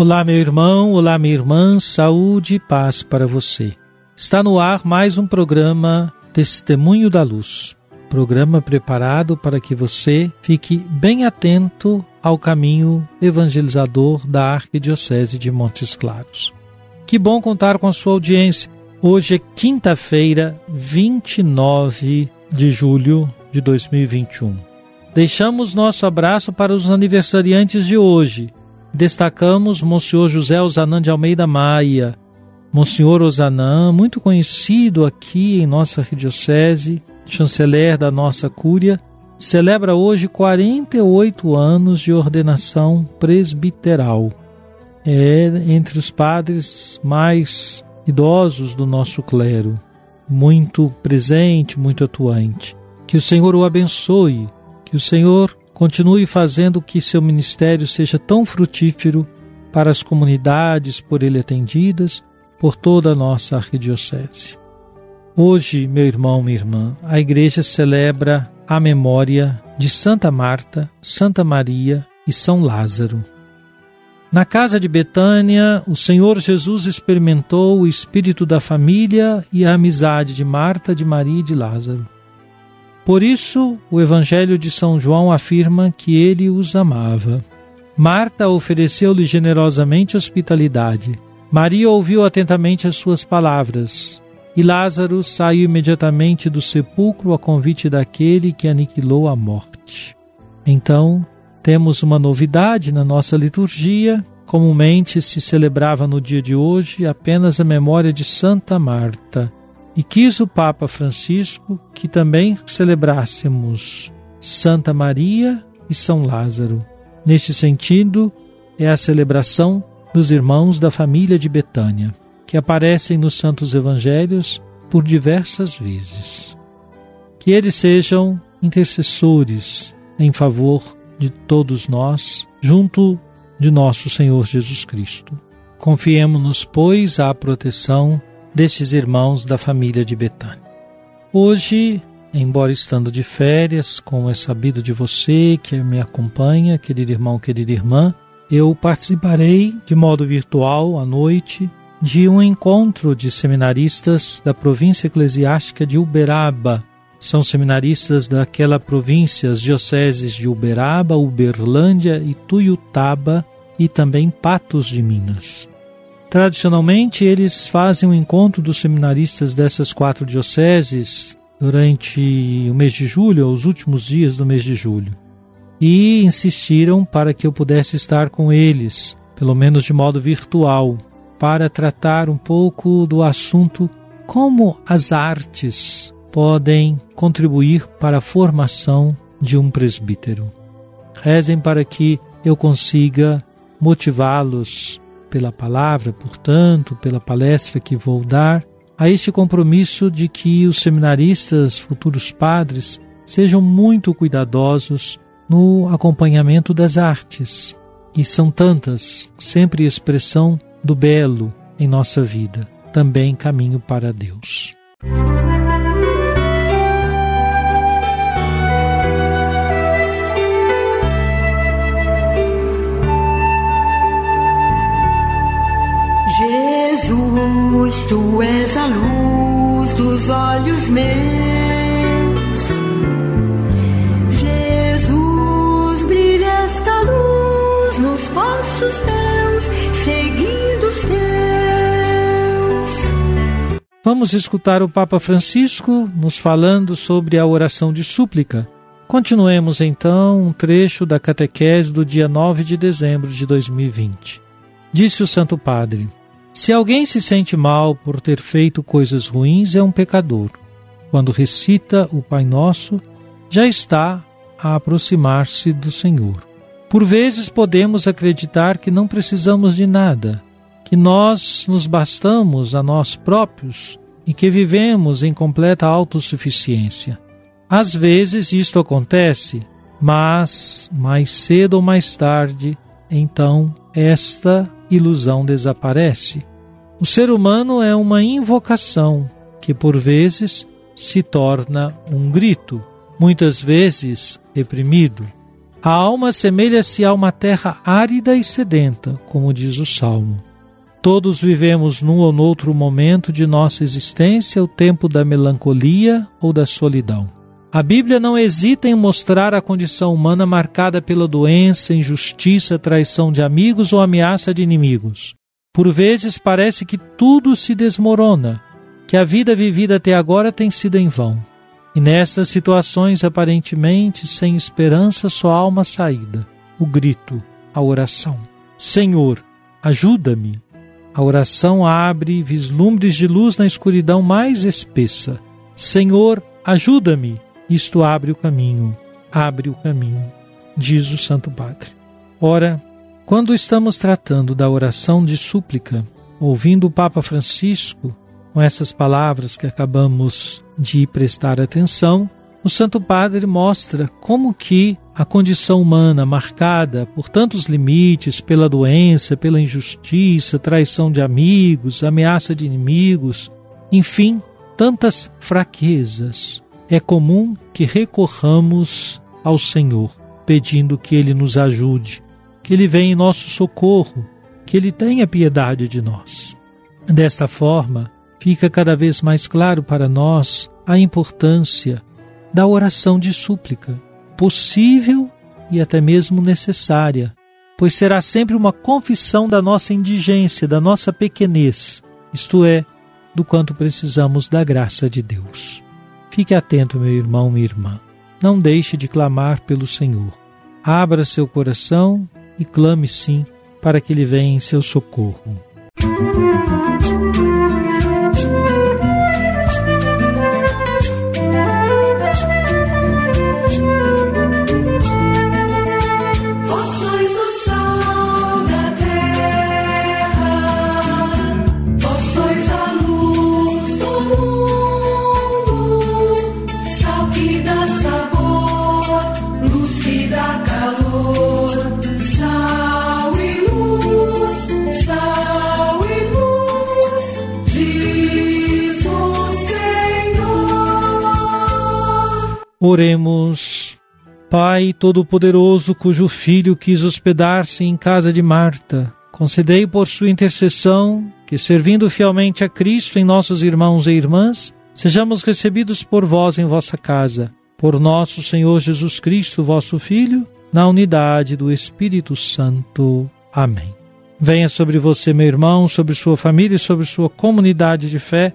Olá, meu irmão, olá, minha irmã, saúde e paz para você. Está no ar mais um programa Testemunho da Luz. Programa preparado para que você fique bem atento ao caminho evangelizador da Arquidiocese de Montes Claros. Que bom contar com a sua audiência. Hoje é quinta-feira, 29 de julho de 2021. Deixamos nosso abraço para os aniversariantes de hoje. Destacamos Monsenhor José Osanã de Almeida Maia, Monsenhor Osanã, muito conhecido aqui em nossa arquidiocese, chanceler da nossa cúria, celebra hoje 48 anos de ordenação presbiteral. É entre os padres mais idosos do nosso clero, muito presente, muito atuante. Que o Senhor o abençoe, que o Senhor continue fazendo que seu ministério seja tão frutífero para as comunidades por ele atendidas, por toda a nossa arquidiocese. Hoje, meu irmão, minha irmã, a igreja celebra a memória de Santa Marta, Santa Maria e São Lázaro. Na casa de Betânia, o Senhor Jesus experimentou o espírito da família e a amizade de Marta, de Maria e de Lázaro. Por isso, o Evangelho de São João afirma que ele os amava. Marta ofereceu-lhe generosamente hospitalidade. Maria ouviu atentamente as suas palavras. E Lázaro saiu imediatamente do sepulcro a convite daquele que aniquilou a morte. Então, temos uma novidade na nossa liturgia. Comumente se celebrava no dia de hoje apenas a memória de Santa Marta. E quis o Papa Francisco que também celebrássemos Santa Maria e São Lázaro. Neste sentido, é a celebração dos irmãos da família de Betânia, que aparecem nos Santos Evangelhos por diversas vezes. Que eles sejam intercessores em favor de todos nós, junto de nosso Senhor Jesus Cristo. Confiemos-nos, pois, à proteção destes irmãos da família de Betânia. Hoje, embora estando de férias, como é sabido de você que me acompanha, querido irmão, querida irmã, eu participarei de modo virtual à noite de um encontro de seminaristas da província eclesiástica de Uberaba. São seminaristas daquela província, as dioceses de Uberaba, Uberlândia e Tuiutaba e também Patos de Minas. Tradicionalmente, eles fazem um encontro dos seminaristas dessas quatro dioceses durante o mês de julho, os últimos dias do mês de julho. E insistiram para que eu pudesse estar com eles, pelo menos de modo virtual, para tratar um pouco do assunto como as artes podem contribuir para a formação de um presbítero. Rezem para que eu consiga motivá-los pela palavra, portanto, pela palestra que vou dar, a este compromisso de que os seminaristas, futuros padres, sejam muito cuidadosos no acompanhamento das artes, que são tantas, sempre expressão do belo em nossa vida, também caminho para Deus. Tu és a luz dos olhos meus. Jesus, brilha esta luz passos meus, seguindo os teus. Vamos escutar o Papa Francisco nos falando sobre a oração de súplica. Continuemos então um trecho da catequese do dia 9 de dezembro de 2020. Disse o Santo Padre: Se alguém se sente mal por ter feito coisas ruins, é um pecador. Quando recita o Pai Nosso, já está a aproximar-se do Senhor. Por vezes podemos acreditar que não precisamos de nada, que nós nos bastamos a nós próprios e que vivemos em completa autossuficiência. Às vezes isto acontece, mas mais cedo ou mais tarde, então esta ilusão desaparece. O ser humano é uma invocação que por vezes se torna um grito, muitas vezes reprimido. A alma assemelha-se a uma terra árida e sedenta, como diz o Salmo. Todos vivemos num ou noutro momento de nossa existência o tempo da melancolia ou da solidão. A Bíblia não hesita em mostrar a condição humana marcada pela doença, injustiça, traição de amigos ou ameaça de inimigos. Por vezes parece que tudo se desmorona, que a vida vivida até agora tem sido em vão. E nestas situações aparentemente sem esperança, só há uma saída: o grito, a oração. Senhor, ajuda-me. A oração abre vislumbres de luz na escuridão mais espessa. Senhor, ajuda-me. Isto abre o caminho, abre o caminho, diz o Santo Padre. Ora, quando estamos tratando da oração de súplica, ouvindo o Papa Francisco, com essas palavras que acabamos de prestar atenção, o Santo Padre mostra como que a condição humana marcada por tantos limites, pela doença, pela injustiça, traição de amigos, ameaça de inimigos, enfim, tantas fraquezas, é comum que recorramos ao Senhor, pedindo que Ele nos ajude, que Ele venha em nosso socorro, que Ele tenha piedade de nós. Desta forma, fica cada vez mais claro para nós a importância da oração de súplica, possível e até mesmo necessária, pois será sempre uma confissão da nossa indigência, da nossa pequenez, isto é, do quanto precisamos da graça de Deus. Fique atento, meu irmão, minha irmã. Não deixe de clamar pelo Senhor. Abra seu coração e clame sim para que Ele venha em seu socorro. Música Oremos. Pai Todo-Poderoso, cujo Filho quis hospedar-se em casa de Marta, concedei por sua intercessão que, servindo fielmente a Cristo em nossos irmãos e irmãs, sejamos recebidos por vós em vossa casa. Por nosso Senhor Jesus Cristo, vosso Filho, na unidade do Espírito Santo. Amém. Venha sobre você, meu irmão, sobre sua família e sobre sua comunidade de fé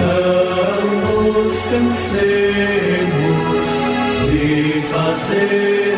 Não nos cansemos de fazer.